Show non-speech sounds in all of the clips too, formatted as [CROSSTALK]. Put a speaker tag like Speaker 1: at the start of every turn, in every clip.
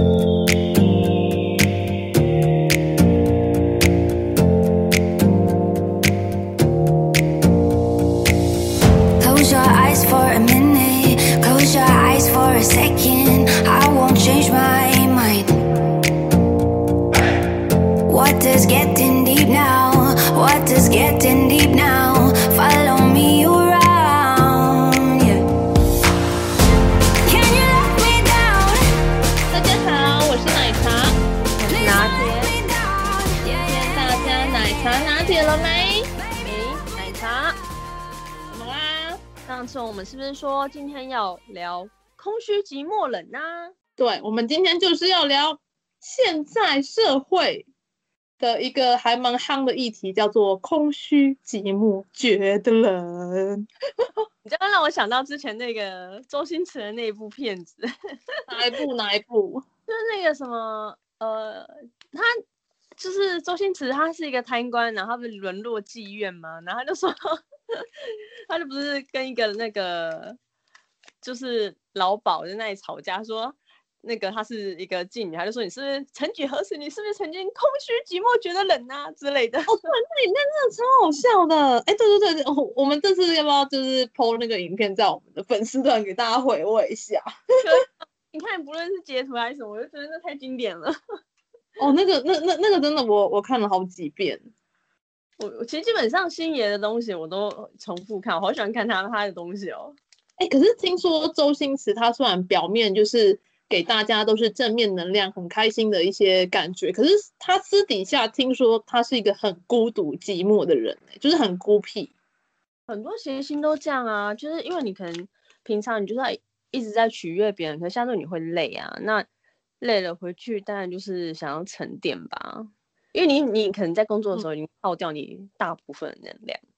Speaker 1: 是
Speaker 2: 对，我们今天就是要聊现在社会的一个还蛮夯的议题，叫做空虚、寂寞、觉得冷。
Speaker 1: 你这样让我想到之前那个周星驰的那一部片子，[LAUGHS]
Speaker 2: 哪一部？哪一部？
Speaker 1: 就是那个什么，呃，他就是周星驰，他是一个贪官，然后他不是沦落妓院嘛，然后他就说。[LAUGHS] 他就不是跟一个那个，就是老鸨在那里吵架，说那个她是一个妓女，他就说，你是不是曾几何时，你是不是曾经空虚寂寞觉得冷啊之类的？哦，
Speaker 2: 对，那影片真的超好笑的。哎，对对对，我，我们这次要不要就是 PO 那个影片在我们的粉丝团给大家回味一下？
Speaker 1: 你看，不论是截图还是什么，我就觉得那太经典了。[LAUGHS]
Speaker 2: 哦，那个那那那个真的我，我我看了好几遍。
Speaker 1: 我我其实基本上星爷的东西我都重复看，我好喜欢看他他的东西哦。
Speaker 2: 哎、欸，可是听说周星驰他虽然表面就是给大家都是正面能量、很开心的一些感觉，可是他私底下听说他是一个很孤独寂寞的人，就是很孤僻。
Speaker 1: 很多谐星都这样啊，就是因为你可能平常你就在一直在取悦别人，可是相对你会累啊，那累了回去当然就是想要沉淀吧。因为你你可能在工作的时候已经耗掉你大部分能量，嗯、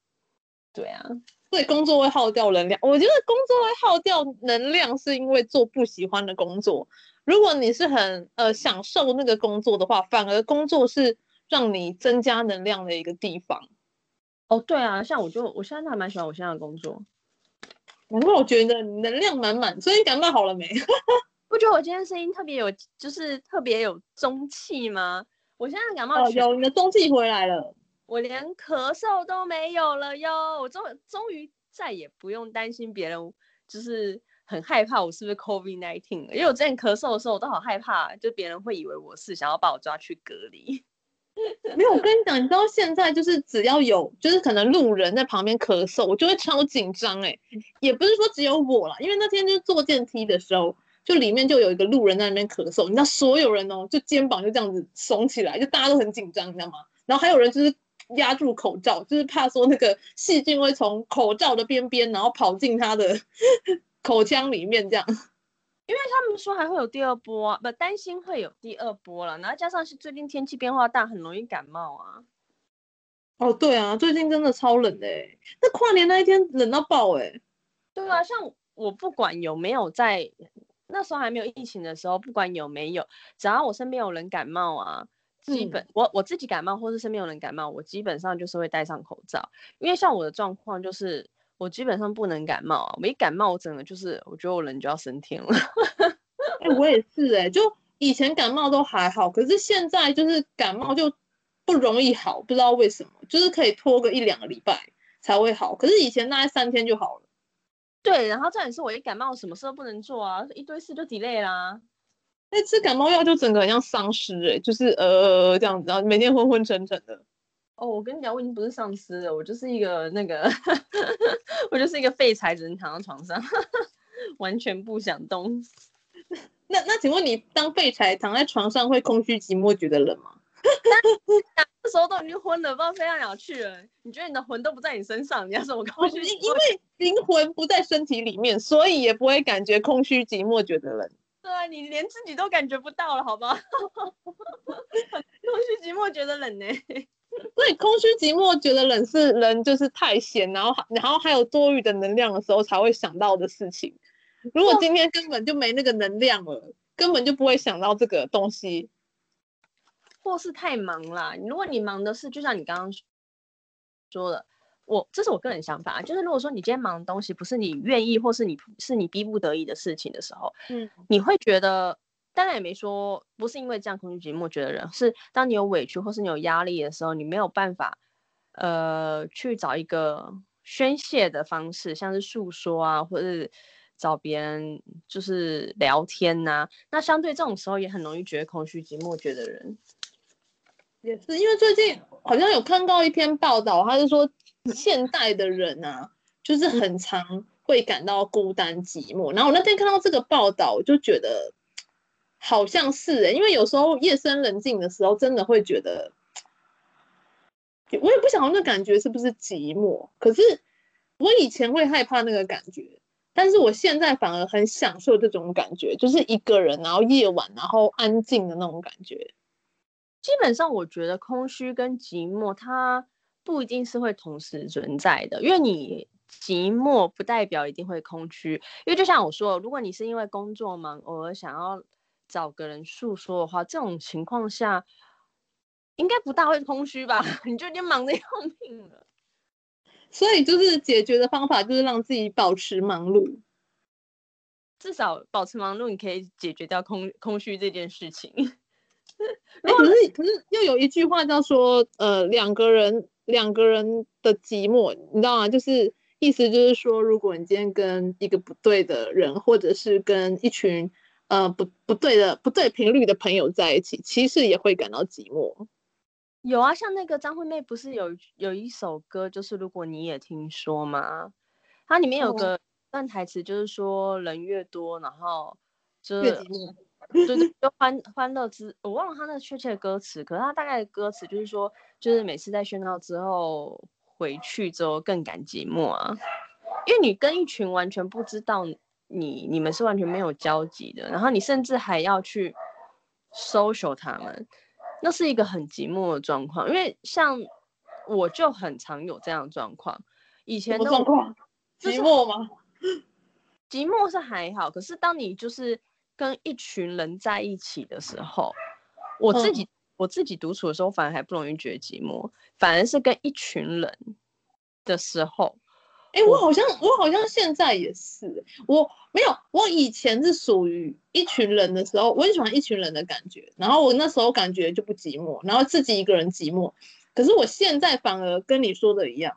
Speaker 1: 对啊，
Speaker 2: 对，工作会耗掉能量。我觉得工作会耗掉能量，是因为做不喜欢的工作。如果你是很呃享受那个工作的话，反而工作是让你增加能量的一个地方。
Speaker 1: 哦，对啊，像我就我现在还蛮喜欢我现在的工作，
Speaker 2: 难怪我觉得能量满满。所以你感冒好了没？[LAUGHS]
Speaker 1: 不觉得我今天声音特别有，就是特别有中气吗？我现在感冒，
Speaker 2: 哦，有你的中气回来了，
Speaker 1: 我连咳嗽都没有了哟，我终终于再也不用担心别人，就是很害怕我是不是 COVID-19 了，因为我之前咳嗽的时候我都好害怕，就别人会以为我是想要把我抓去隔离。[LAUGHS]
Speaker 2: 没有，我跟你讲，你知道现在就是只要有，就是可能路人在旁边咳嗽，我就会超紧张哎，也不是说只有我啦，因为那天就是坐电梯的时候。就里面就有一个路人在那边咳嗽，你知道所有人哦，就肩膀就这样子耸起来，就大家都很紧张，你知道吗？然后还有人就是压住口罩，就是怕说那个细菌会从口罩的边边，然后跑进他的 [LAUGHS] 口腔里面这样。
Speaker 1: 因为他们说还会有第二波啊，不担心会有第二波了，然后加上是最近天气变化大，很容易感冒啊。
Speaker 2: 哦，对啊，最近真的超冷的欸，那跨年那一天冷到爆哎。
Speaker 1: 对啊，像我不管有没有在。那时候还没有疫情的时候，不管有没有，只要我身边有人感冒啊，基本、嗯、我我自己感冒，或是身边有人感冒，我基本上就是会戴上口罩。因为像我的状况就是，我基本上不能感冒啊，我一感冒，我整个就是，我觉得我人就要升天了。[LAUGHS]
Speaker 2: 哎、欸，我也是哎、欸，就以前感冒都还好，可是现在就是感冒就不容易好，不知道为什么，就是可以拖个一两个礼拜才会好，可是以前大概三天就好了。
Speaker 1: 对，然后这也是我一感冒，什么事都不能做啊，一堆事就 delay 啦。
Speaker 2: 哎，吃感冒药就整个很像丧尸哎，就是呃这样子，然后每天昏昏沉沉的。
Speaker 1: 哦，我跟你讲，我已经不是丧尸了，我就是一个那个，[LAUGHS] 我就是一个废柴，只能躺在床上，[LAUGHS] 完全不想动。[LAUGHS]
Speaker 2: 那那请问你当废柴躺在床上会空虚寂寞觉得冷吗？
Speaker 1: 那时候都已经昏了，不知道飞到哪去了。你觉得你的魂都不在你身上，你要怎么空虚？
Speaker 2: 因为灵魂不在身体里面，所以也不会感觉空虚寂寞，觉得冷。
Speaker 1: 对啊，你连自己都感觉不到了，好不好？[LAUGHS] 空虚寂寞觉得冷呢。[LAUGHS]
Speaker 2: 所以空虚寂寞觉得冷是人就是太闲，然后然后还有多余的能量的时候才会想到的事情。如果今天根本就没那个能量了，根本就不会想到这个东西。
Speaker 1: 或是太忙啦，如果你忙的是，就像你刚刚说的，我这是我个人想法，就是如果说你今天忙的东西不是你愿意，或是你是你逼不得已的事情的时候，嗯，你会觉得当然也没说不是因为这样空虚寂寞觉得人，是当你有委屈或是你有压力的时候，你没有办法呃去找一个宣泄的方式，像是诉说啊，或者是找别人就是聊天呐、啊。那相对这种时候也很容易觉得空虚寂寞觉得人。
Speaker 2: 也是因为最近好像有看到一篇报道，他是说现代的人啊，就是很常会感到孤单寂寞。然后我那天看到这个报道，我就觉得。好像是哎，因为有时候夜深人静的时候，真的会觉得，我也不晓得那感觉是不是寂寞。可是我以前会害怕那个感觉，但是我现在反而很享受这种感觉，就是一个人，然后夜晚，然后安静的那种感觉。
Speaker 1: 基本上，我觉得空虚跟寂寞，它不一定是会同时存在的，因为你寂寞不代表一定会空虚。因为就像我说，如果你是因为工作忙，偶尔想要。找个人诉说的话，这种情况下应该不大会空虚吧？[LAUGHS] 你就已经忙得要命了，
Speaker 2: 所以就是解决的方法就是让自己保持忙碌，
Speaker 1: 至少保持忙碌，你可以解决掉空空虚这件事情。[LAUGHS]
Speaker 2: 哎、欸，可是可是又有一句话叫说，呃，两个人两个人的寂寞，你知道吗？就是意思就是说，如果你今天跟一个不对的人，或者是跟一群。呃，不不对的，不对频率的朋友在一起，其实也会感到寂寞。
Speaker 1: 有啊，像那个张惠妹不是有有一首歌，就是如果你也听说吗？它里面有个段台词，就是说人越多，然后就
Speaker 2: 越寂寞，
Speaker 1: 就是就欢欢乐之，我忘了他那个确切的歌词，可是他大概的歌词就是说，就是每次在喧闹之后回去之后更感寂寞啊，因为你跟一群完全不知道。你你们是完全没有交集的，然后你甚至还要去 social 他们，那是一个很寂寞的状况。因为像我就很常有这样的状况，以前的状况
Speaker 2: 寂寞吗？[LAUGHS]
Speaker 1: 寂寞是还好，可是当你就是跟一群人在一起的时候，我自己、嗯、我自己独处的时候，反而还不容易觉得寂寞，反而是跟一群人的时候。
Speaker 2: 哎、欸，我好像我好像现在也是，我没有，我以前是属于一群人的时候，我很喜欢一群人的感觉，然后我那时候感觉就不寂寞，然后自己一个人寂寞。可是我现在反而跟你说的一样，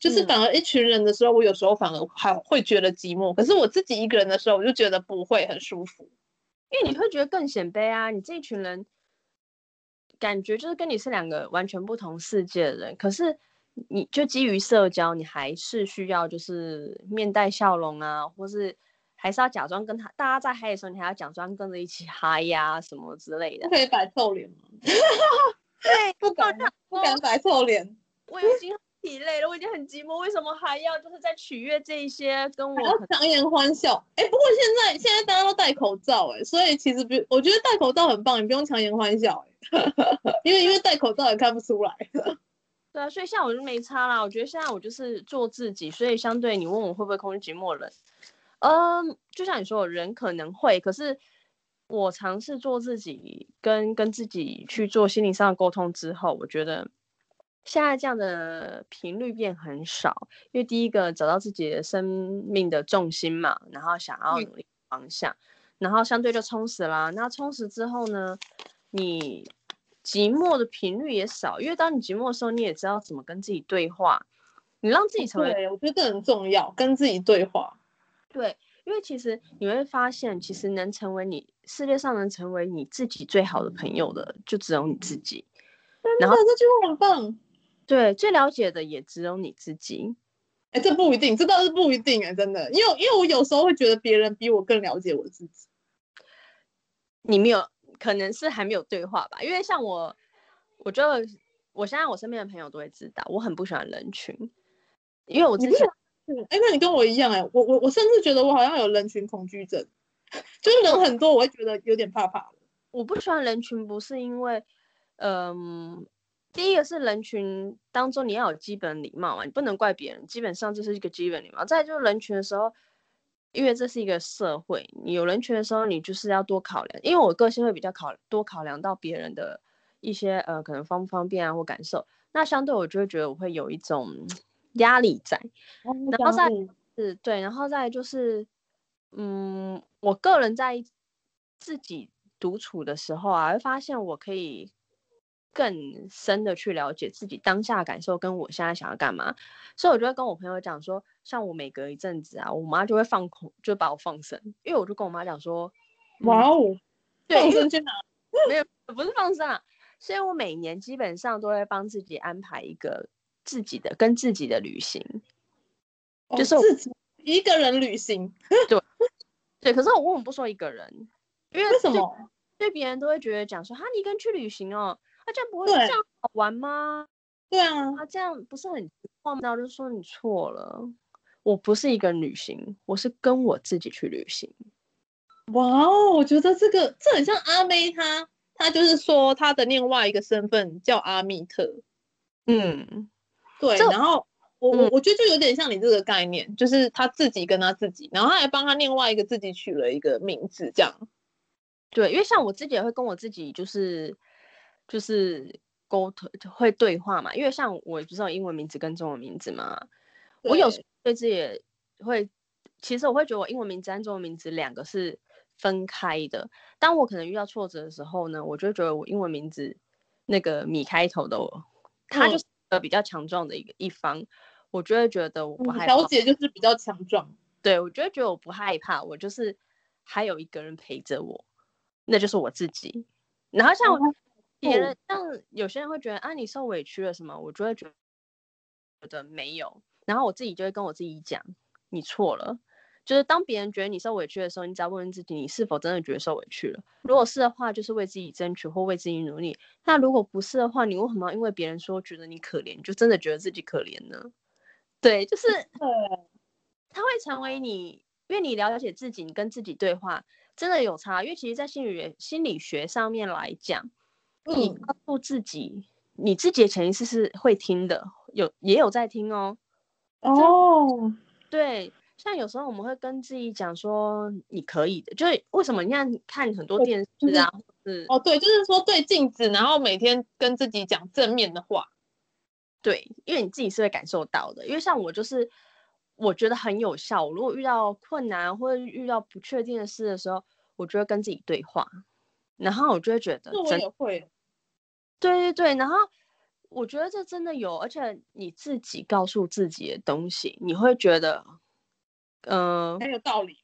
Speaker 2: 就是反而一群人的时候，我有时候反而还会觉得寂寞，可是我自己一个人的时候，我就觉得不会很舒服，
Speaker 1: 因为你会觉得更显悲啊，你这一群人感觉就是跟你是两个完全不同世界的人，可是。你就基于社交，你还是需要就是面带笑容啊，或是还是要假装跟他大家在嗨的时候，你还要假装跟着一起嗨呀、啊、什么之类的。
Speaker 2: 不可以摆臭脸吗？[LAUGHS]
Speaker 1: 对，
Speaker 2: 不敢，不敢摆臭脸。
Speaker 1: 我已经很疲累了，我已经很寂寞，为什么还要就是在取悦这一些跟我
Speaker 2: 强颜欢笑？哎、欸，不过现在现在大家都戴口罩、欸，哎，所以其实不，我觉得戴口罩很棒，你不用强颜欢笑、欸，[LAUGHS] 因为因为戴口罩也看不出来。
Speaker 1: 对啊，所以现在我就没差啦。我觉得现在我就是做自己，所以相对你问我会不会空虚寂寞冷，嗯，就像你说，人可能会，可是我尝试做自己，跟跟自己去做心灵上的沟通之后，我觉得现在这样的频率变很少。因为第一个找到自己的生命的重心嘛，然后想要努力方向，嗯、然后相对就充实啦。那充实之后呢，你。寂寞的频率也少，因为当你寂寞的时候，你也知道怎么跟自己对话。你让自己成为，
Speaker 2: 我觉得这很重要，跟自己对话。
Speaker 1: 对，因为其实你会发现，其实能成为你世界上能成为你自己最好的朋友的，就只有你自己。
Speaker 2: 然后这句话很棒。
Speaker 1: 对，最了解的也只有你自己。
Speaker 2: 哎，这不一定，这倒是不一定哎，真的，因为因为我有时候会觉得别人比我更了解我自己。
Speaker 1: 你没有。可能是还没有对话吧，因为像我，我觉得我现在我身边的朋友都会知道，我很不喜欢人群，因为我之前，
Speaker 2: 哎，那你跟我一样哎，我我我甚至觉得我好像有人群恐惧症，[LAUGHS] 就是人很多，我会觉得有点怕怕。
Speaker 1: 我不喜欢人群，不是因为，嗯，第一个是人群当中你要有基本礼貌嘛，你不能怪别人，基本上这是一个基本礼貌。再就是人群的时候。因为这是一个社会，你有人群的时候，你就是要多考量。因为我个性会比较考多考量到别人的一些呃可能方不方便啊或感受，那相对我就会觉得我会有一种压力在。然后再是对，然后再就是嗯，我个人在自己独处的时候啊，会发现我可以更深的去了解自己当下感受，跟我现在想要干嘛。所以我就会跟我朋友讲说，像我每隔一阵子啊，我妈就会放空，就把我放生，因为我就跟我妈讲说，
Speaker 2: 哇哦，
Speaker 1: 对，
Speaker 2: 放生去哪？[LAUGHS]
Speaker 1: 没有，不是放生啊。所以我每年基本上都会帮自己安排一个自己的跟自己的旅行，
Speaker 2: 哦、
Speaker 1: 就是
Speaker 2: 自己一个人旅行。[LAUGHS]
Speaker 1: 对，对。可是我为什么不说一个人？因为，
Speaker 2: 为什么？
Speaker 1: 对别人都会觉得讲说，哈，你一个人去旅行哦，那、啊、这样不会这样好玩吗？
Speaker 2: 对啊，
Speaker 1: 啊，这样不是很荒谬？就说你错了，我不是一个人旅行，我是跟我自己去旅行。
Speaker 2: 哇哦，我觉得这个这很像阿妹她。她就是说，她的另外一个身份叫阿密特，
Speaker 1: 嗯，
Speaker 2: 对。然后我我我觉得就有点像你这个概念，就是他自己跟他自己，然后他还帮他另外一个自己取了一个名字，这样。
Speaker 1: 对，因为像我自己也会跟我自己就是就是沟通会对话嘛，因为像我不是有英文名字跟中文名字嘛，我有时候对自己也会，其实我会觉得我英文名字跟中文名字两个是。分开的。当我可能遇到挫折的时候呢，我就觉得我英文名字那个米开头的我，他就是呃比较强壮的一个一方，我就会觉得我不害怕。
Speaker 2: 小姐就是比较强壮，
Speaker 1: 对，我就会觉得我不害怕，我就是还有一个人陪着我，那就是我自己。然后像别人，像有些人会觉得啊，你受委屈了什么，我就会觉得没有。然后我自己就会跟我自己讲，你错了。就是当别人觉得你受委屈的时候，你只要问问自己，你是否真的觉得受委屈了？如果是的话，就是为自己争取或为自己努力。那如果不是的话，你为什么因为别人说觉得你可怜，就真的觉得自己可怜呢？对，就是，他会成为你，因为你了解自己，你跟自己对话真的有差。因为其实，在心理学心理学上面来讲，你告诉自己，你自己的潜意识是会听的，有也有在听哦。
Speaker 2: 哦，
Speaker 1: 对。像有时候我们会跟自己讲说，你可以的，就是为什么？你看看很多电视啊，
Speaker 2: 是哦，对，就是说对镜子，然后每天跟自己讲正面的话，
Speaker 1: 对，因为你自己是会感受到的。因为像我就是，我觉得很有效。如果遇到困难或者遇到不确定的事的时候，我就会跟自己对话，然后我就会觉得，
Speaker 2: 我也会，
Speaker 1: 对对对，然后我觉得这真的有，而且你自己告诉自己的东西，你会觉得。嗯，
Speaker 2: 很有道理。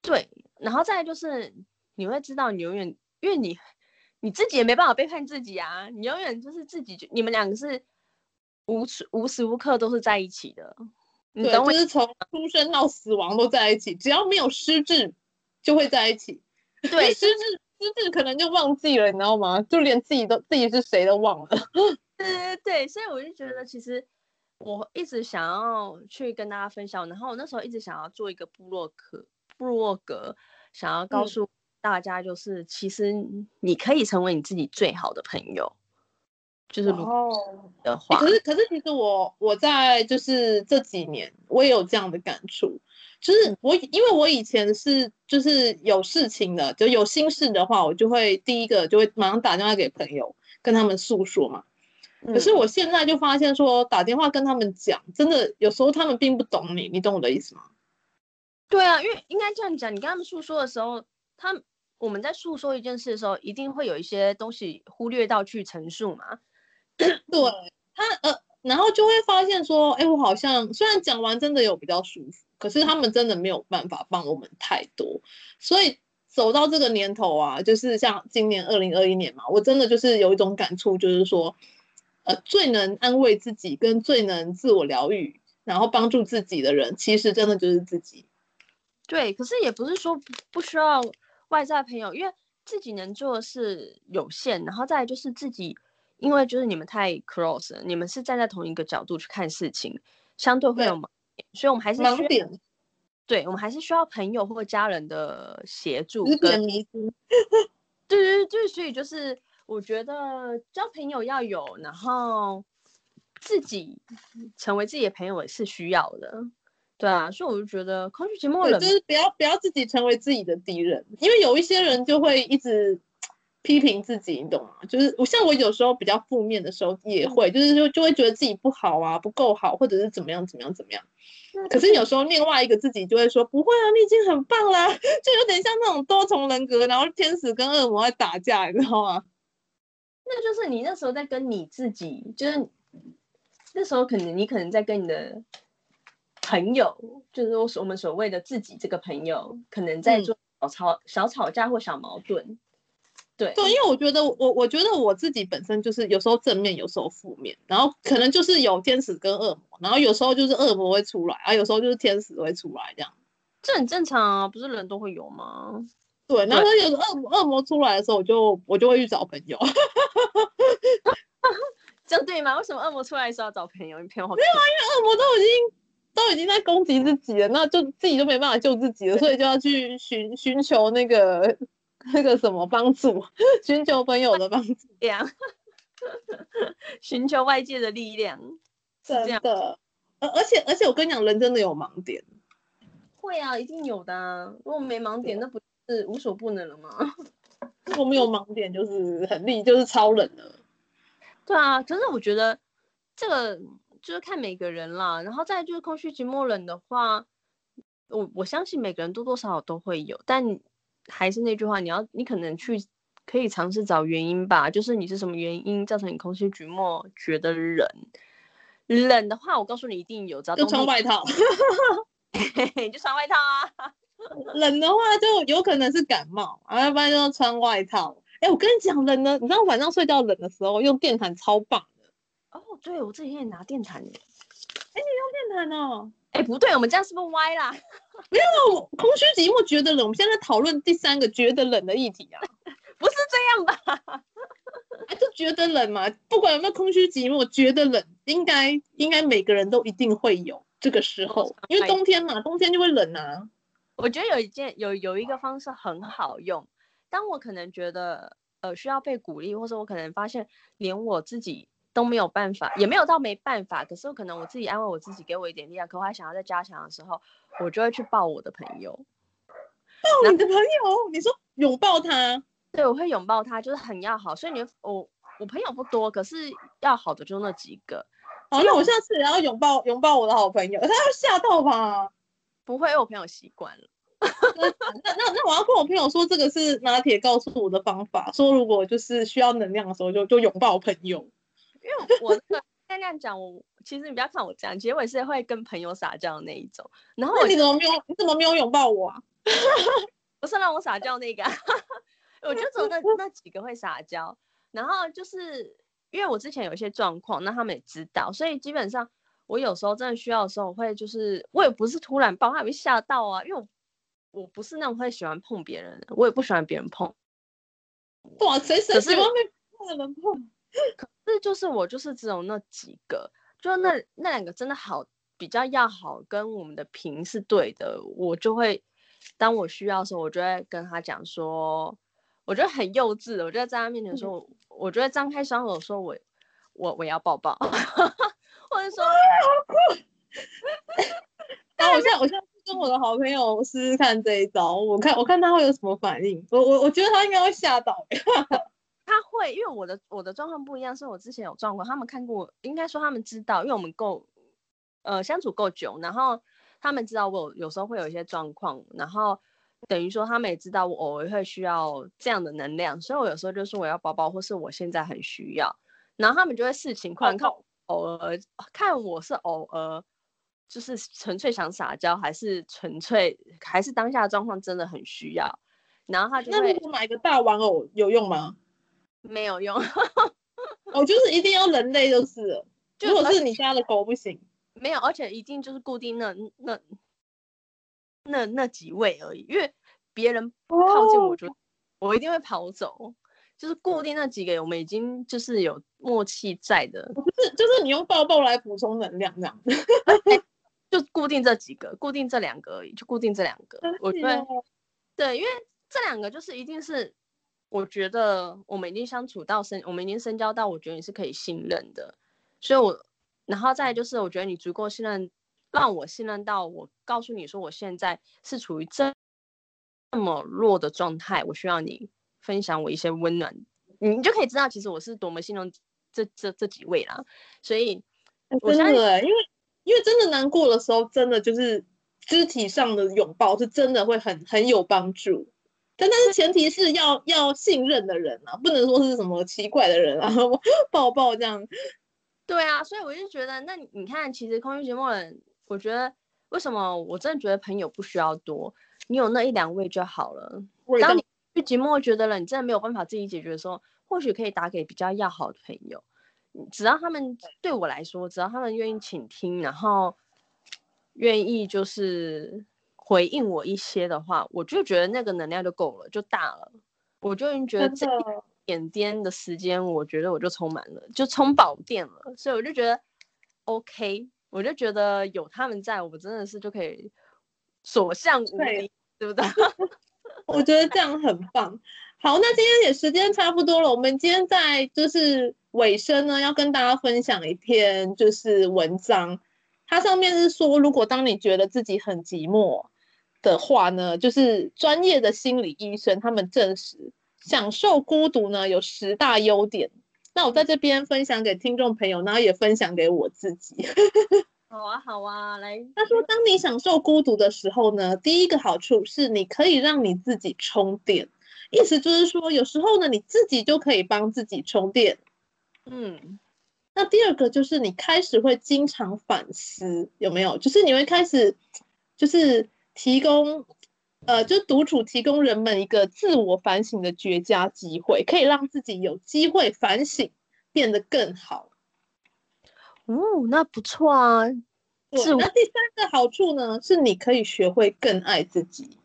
Speaker 1: 对，然后再来就是你会知道，你永远因为你你自己也没办法背叛自己啊，你永远就是自己，你们两个是无时无时无刻都是在一起的。
Speaker 2: 对，就是从出生到死亡都在一起，只要没有失智就会在一起。
Speaker 1: 对，
Speaker 2: 失智失智可能就忘记了，你知道吗？就连自己都自己是谁都忘了。[LAUGHS]
Speaker 1: 对对对，所以我就觉得其实。我一直想要去跟大家分享，然后我那时候一直想要做一个部落格，部落格想要告诉大家，就是、嗯、其实你可以成为你自己最好的朋友，就是如果的话。
Speaker 2: 可是可是，其实我我在就是这几年，我也有这样的感触，就是我因为我以前是就是有事情的，就有心事的话，我就会第一个就会马上打电话给朋友，跟他们诉说嘛。可是我现在就发现说，打电话跟他们讲，真的有时候他们并不懂你，你懂我的意思吗？
Speaker 1: 对啊，因为应该这样讲，你跟他们诉说的时候，他我们在诉说一件事的时候，一定会有一些东西忽略到去陈述嘛。[CLEARS THROAT]
Speaker 2: 对，他呃，然后就会发现说，哎，我好像虽然讲完真的有比较舒服，可是他们真的没有办法帮我们太多，所以走到这个年头啊，就是像今年二零二一年嘛，我真的就是有一种感触，就是说。呃，最能安慰自己跟最能自我疗愈，然后帮助自己的人，其实真的就是自己。
Speaker 1: 对，可是也不是说不需要外在朋友，因为自己能做的事有限，然后再来就是自己，因为就是你们太 close 了，你们是站在同一个角度去看事情，相对会有盲点，所以我们还是需要
Speaker 2: 盲点。
Speaker 1: 对，我们还是需要朋友或家人的协助。
Speaker 2: 有点迷思。
Speaker 1: 对对对，所以就是。我觉得交朋友要有，然后自己成为自己的朋友也是需要的，对啊，所以我就觉得空虚寂寞冷，
Speaker 2: 就是不要不要自己成为自己的敌人，因为有一些人就会一直批评自己，你懂吗？就是我像我有时候比较负面的时候也会，就是就就会觉得自己不好啊，不够好，或者是怎么样怎么样怎么样。可是有时候另外一个自己就会说不会啊，你已经很棒啦，[LAUGHS] 就有点像那种多重人格，然后天使跟恶魔在打架，你知道吗？
Speaker 1: 那就是你那时候在跟你自己，就是那时候可能你可能在跟你的朋友，就是我我们所谓的自己这个朋友，可能在做小吵小吵架或小矛盾。对
Speaker 2: 对，因为我觉得我我觉得我自己本身就是有时候正面，有时候负面，然后可能就是有天使跟恶魔，然后有时候就是恶魔会出来，啊，有时候就是天使会出来，这样，
Speaker 1: 这很正常啊，不是人都会有吗？
Speaker 2: 对，然后有恶恶魔出来的时候，我就我就会去找朋友，[LAUGHS]
Speaker 1: 这样对吗？为什么恶魔出来的时候要找朋友？你骗我？
Speaker 2: 没有啊，因为恶魔都已经都已经在攻击自己了，那就自己都没办法救自己了，所以就要去寻寻求那个。那个什么帮助，寻求朋友的帮助，
Speaker 1: 这样，寻求外界的力量，
Speaker 2: 真的。而而且而且，我跟你讲，人真的有盲点。
Speaker 1: 会啊，一定有的啊。如果没盲点，那不是无所不能了吗？[LAUGHS]
Speaker 2: 如果没有盲点，就是很厉，就是超人了。
Speaker 1: 对啊，可是我觉得这个就是看每个人啦。然后再就是空虚寂寞冷的话，我我相信每个人多多少少都会有，但。还是那句话，你要你可能去可以尝试找原因吧，就是你是什么原因造成你空虚寂寞觉得冷？冷的话，我告诉你一定有，找
Speaker 2: 就穿外套，[LAUGHS]
Speaker 1: 就穿外套啊。[LAUGHS]
Speaker 2: 冷的话就有可能是感冒，啊，要不然就要穿外套。哎、欸，我跟你讲，冷的，你知道晚上睡觉冷的时候用电毯超棒的。
Speaker 1: 哦，对，我自己也拿电毯。哎、
Speaker 2: 欸，你用电毯哦？
Speaker 1: 哎、欸，不对，我们这样是不是歪啦？[LAUGHS]
Speaker 2: 没有，空虚寂寞觉得冷。我们现在讨论第三个觉得冷的议题啊，[LAUGHS]
Speaker 1: 不是这样吧？[LAUGHS]
Speaker 2: 哎，就觉得冷嘛，不管有没有空虚寂寞，觉得冷，应该应该每个人都一定会有这个时候，因为冬天嘛，冬天就会冷啊。
Speaker 1: 我觉得有一件有有一个方式很好用，当我可能觉得呃需要被鼓励，或者我可能发现连我自己。都没有办法，也没有到没办法。可是可能我自己安慰我自己，给我一点力量。可我还想要再加强的时候，我就会去抱我的朋友。
Speaker 2: 抱你的朋友？你说拥抱他？
Speaker 1: 对，我会拥抱他，就是很要好。所以你我我朋友不多，可是要好的就那几个。
Speaker 2: 好，那我下次也要拥抱拥抱我的好朋友，[LAUGHS] 他要吓到吧？
Speaker 1: 不会，因为我朋友习惯了。[LAUGHS]
Speaker 2: 那那那我要跟我朋友说，这个是拿铁告诉我的方法。说如果就是需要能量的时候就，就就拥抱朋友。
Speaker 1: 因为我那个那样讲，我其实你不要看我这样，其实我也是会跟朋友撒娇的那一种。然后
Speaker 2: 你怎么没有？你怎么没有拥抱我啊？[LAUGHS]
Speaker 1: 不是让我撒娇那个，[LAUGHS] 我就只有那那几个会撒娇。然后就是因为我之前有一些状况，那他们也知道，所以基本上我有时候真的需要的时候，我会就是我也不是突然抱，他也会吓到啊。因为我我不是那种会喜欢碰别人的，我也不喜欢别人碰。
Speaker 2: 哇，谁谁喜欢被别人碰？
Speaker 1: 可 [LAUGHS] 是就是我就是只有那几个，就那那两个真的好比较要好，跟我们的频是对的，我就会当我需要的时候，我就会跟他讲说，我觉得很幼稚的，我就在他面前说，嗯、我就会张开双手说我我我要抱抱，[LAUGHS] 或者说，
Speaker 2: 然后我现在我现在跟我的好朋友试试看这一招，我看我看他会有什么反应，我我我觉得他应该会吓到。
Speaker 1: 他会，因为我的我的状况不一样，是我之前有状况，他们看过，应该说他们知道，因为我们够，呃，相处够久，然后他们知道我有有时候会有一些状况，然后等于说他们也知道我偶尔会需要这样的能量，所以我有时候就说我要抱抱，或是我现在很需要，然后他们就会视情况看偶尔看我是偶尔就是纯粹想撒娇，还是纯粹还是当下的状况真的很需要，然后他就会，
Speaker 2: 那你买个大玩偶有用吗？
Speaker 1: 没有用，[LAUGHS]
Speaker 2: 我就是一定要人类就是，就如果是你家的狗不行。
Speaker 1: 没有，而且一定就是固定那那那那几位而已，因为别人靠近我就、哦、我一定会跑走，就是固定那几个，我们已经就是有默契在的。
Speaker 2: 不是，就是你用抱抱来补充能量这样，[LAUGHS]
Speaker 1: 就固定这几个，固定这两个而已，就固定这两个。我觉得对，因为这两个就是一定是。我觉得我们已经相处到深，我们已经深交到，我觉得你是可以信任的，所以我，然后再就是，我觉得你足够信任，让我信任到我告诉你说，我现在是处于这这么弱的状态，我需要你分享我一些温暖，你就可以知道其实我是多么信任这这这几位啦。所以，我
Speaker 2: 真的，因为因为真的难过的时候，真的就是肢体上的拥抱是真的会很很有帮助。但但是前提是要要信任的人啊，不能说是什么奇怪的人啊，[LAUGHS] 抱抱这样。
Speaker 1: 对啊，所以我就觉得，那你看，其实空虚寂寞冷，我觉得为什么我真的觉得朋友不需要多，你有那一两位就好了。当你寂寞觉得了，你真的没有办法自己解决的时候，或许可以打给比较要好的朋友，只要他们对我来说，只要他们愿意倾听，然后愿意就是回应我一些的话，我就觉得那个能量就够了，就大了。我就已经觉得这一点点的时间，我觉得我就充满了，就充饱电了。所以我就觉得 OK，我就觉得有他们在，我真的是就可以所向无敌，对，对不对？[LAUGHS]
Speaker 2: 我觉得这样很棒。好，那今天也时间差不多了，我们今天在就是尾声呢，要跟大家分享一篇就是文章。它上面是说，如果当你觉得自己很寂寞的话呢，就是专业的心理医生他们证实，享受孤独呢有十大优点。那我在这边分享给听众朋友，然后也分享给我自己。[LAUGHS]
Speaker 1: 好啊，好啊，来。
Speaker 2: 他说，当你享受孤独的时候呢，第一个好处是你可以让你自己充电，意思就是说，有时候呢，你自己就可以帮自己充电。
Speaker 1: 嗯，
Speaker 2: 那第二个就是你开始会经常反思，有没有？就是你会开始，就是提供，呃，就独处提供人们一个自我反省的绝佳机会，可以让自己有机会反省，变得更好。
Speaker 1: 哦，那不错啊。
Speaker 2: 是，那第三个好处呢，是你可以学会更爱自己。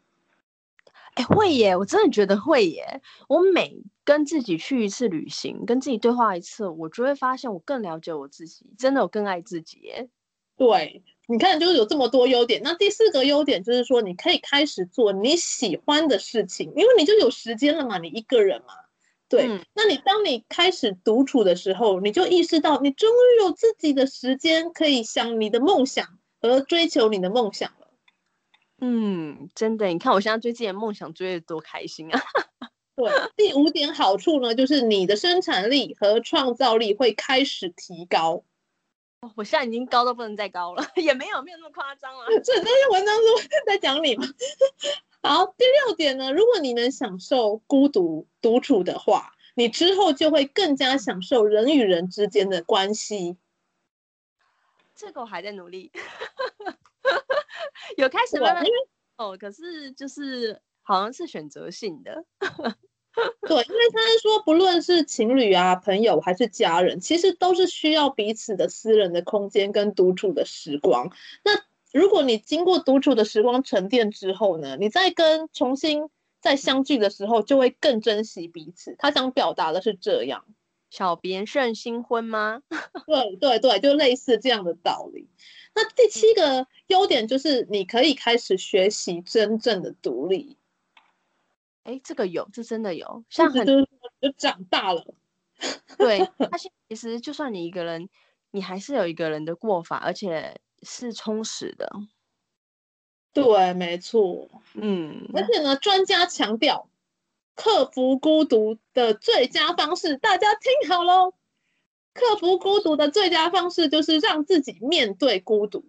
Speaker 1: 哎，会耶，我真的觉得会耶。我每跟自己去一次旅行，跟自己对话一次，我就会发现我更了解我自己，真的有更爱自己耶。
Speaker 2: 对，你看，就是有这么多优点。那第四个优点就是说，你可以开始做你喜欢的事情，因为你就有时间了嘛，你一个人嘛。对，嗯，那你当你开始独处的时候，你就意识到你终于有自己的时间可以想你的梦想和追求你的梦想了。
Speaker 1: 嗯，真的，你看我现在追自己的梦想追得多开心啊！[LAUGHS]
Speaker 2: 对，第五点好处呢，就是你的生产力和创造力会开始提高。
Speaker 1: 哦，我现在已经高到不能再高了，也没有没有那么夸张了。
Speaker 2: 这这篇文章是 [LAUGHS] 在讲你吗？好，第六点呢，如果你能享受孤独独处的话，你之后就会更加享受人与人之间的关系。
Speaker 1: 这个我还在努力，有开始慢慢哦，可是就是好像是选择性的。[LAUGHS]
Speaker 2: 对，因为他是说，不论是情侣啊、朋友还是家人，其实都是需要彼此的私人的空间跟独处的时光。那如果你经过独处的时光沉淀之后呢，你再跟重新再相聚的时候，就会更珍惜彼此。他想表达的是这样，
Speaker 1: 小别胜新婚吗？[LAUGHS]
Speaker 2: 对对对，就类似这样的道理。那第七个优点就是你可以开始学习真正的独立。
Speaker 1: 哎，这个有，这真的有，像很
Speaker 2: 多就长大了。[LAUGHS]
Speaker 1: 对，他现其实就算你一个人，你还是有一个人的过法，而且。是充实的，
Speaker 2: 对，没错，
Speaker 1: 嗯，
Speaker 2: 而且呢，专家强调，克服孤独的最佳方式，大家听好喽，克服孤独的最佳方式就是让自己面对孤独，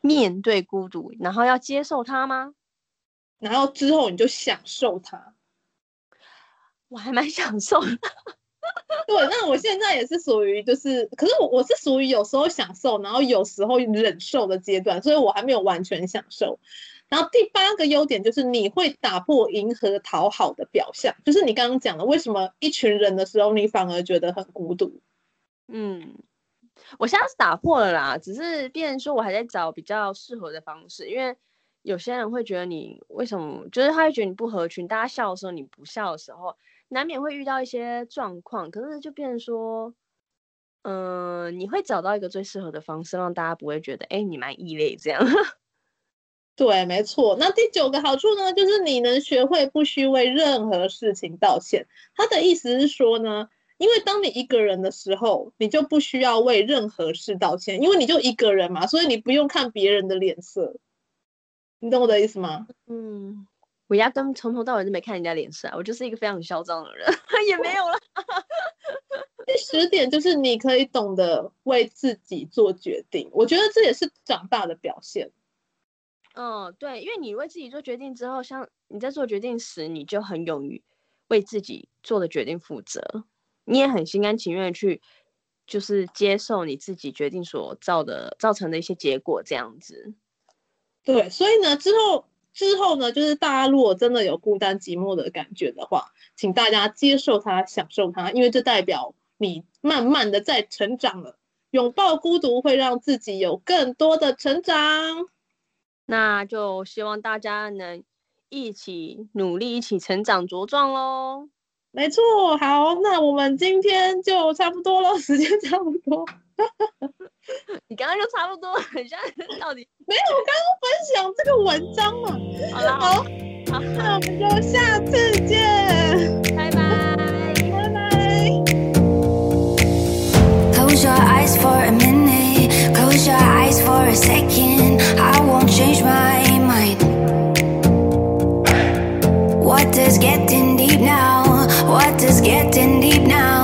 Speaker 1: 面对孤独，然后要接受它吗？
Speaker 2: 然后之后你就享受它，
Speaker 1: 我还蛮享受的。[LAUGHS]
Speaker 2: 对，那我现在也是属于就是，可是我我是属于有时候享受，然后有时候忍受的阶段，所以我还没有完全享受。然后第八个优点就是你会打破迎合讨好的表象，就是你刚刚讲的，为什么一群人的时候你反而觉得很孤独？
Speaker 1: 嗯，我现在是打破了啦，只是变成说我还在找比较适合的方式，因为有些人会觉得你为什么，就是他会觉得你不合群，大家笑的时候你不笑的时候。难免会遇到一些状况，可是就变成说，嗯、你会找到一个最适合的方式，让大家不会觉得，哎，你蛮异类这样。[LAUGHS]
Speaker 2: 对，没错。那第九个好处呢，就是你能学会不需为任何事情道歉。他的意思是说呢，因为当你一个人的时候，你就不需要为任何事道歉，因为你就一个人嘛，所以你不用看别人的脸色。你懂我的意思吗？
Speaker 1: 嗯。我压根从头到尾都没看人家脸色，我就是一个非常嚣张的人，[LAUGHS] 也没有了。
Speaker 2: 第十点就是你可以懂得为自己做决定，我觉得这也是长大的表现。
Speaker 1: 嗯，对，因为你为自己做决定之后，像你在做决定时，你就很勇于为自己做的决定负责，你也很心甘情愿的去，就是接受你自己决定所造的造成的一些结果，这样子。
Speaker 2: 对，所以呢，之后。之后呢，就是大家如果真的有孤单寂寞的感觉的话，请大家接受它，享受它，因为这代表你慢慢的在成长了。拥抱孤独会让自己有更多的成长。
Speaker 1: 那就希望大家能一起努力，一起成长茁壮喽。
Speaker 2: 没错，好，那我们今天就差不多了，时间差不多。
Speaker 1: 刚刚就差不多了，你现在到底
Speaker 2: 没有？我刚刚分享这个文章嘛。
Speaker 1: 好了，好，
Speaker 2: 好，那我们就下次见，
Speaker 1: 拜拜。
Speaker 3: Close your eyes for a minute, close your eyes for a second. I won't change my mind. What is getting deep now? What is getting deep now?